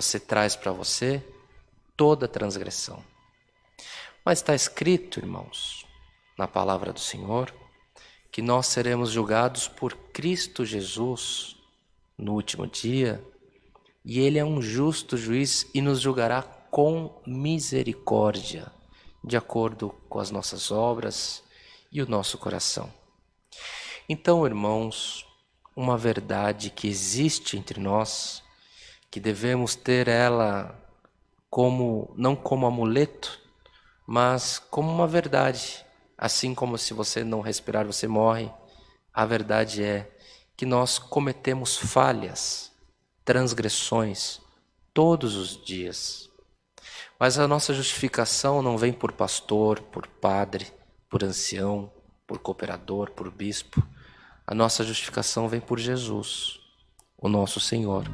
você traz para você toda transgressão. Mas está escrito, irmãos, na palavra do Senhor, que nós seremos julgados por Cristo Jesus no último dia, e Ele é um justo juiz e nos julgará com misericórdia, de acordo com as nossas obras e o nosso coração. Então, irmãos, uma verdade que existe entre nós, que devemos ter ela como não como amuleto, mas como uma verdade. Assim como se você não respirar você morre, a verdade é que nós cometemos falhas, transgressões todos os dias. Mas a nossa justificação não vem por pastor, por padre, por ancião, por cooperador, por bispo. A nossa justificação vem por Jesus, o nosso Senhor.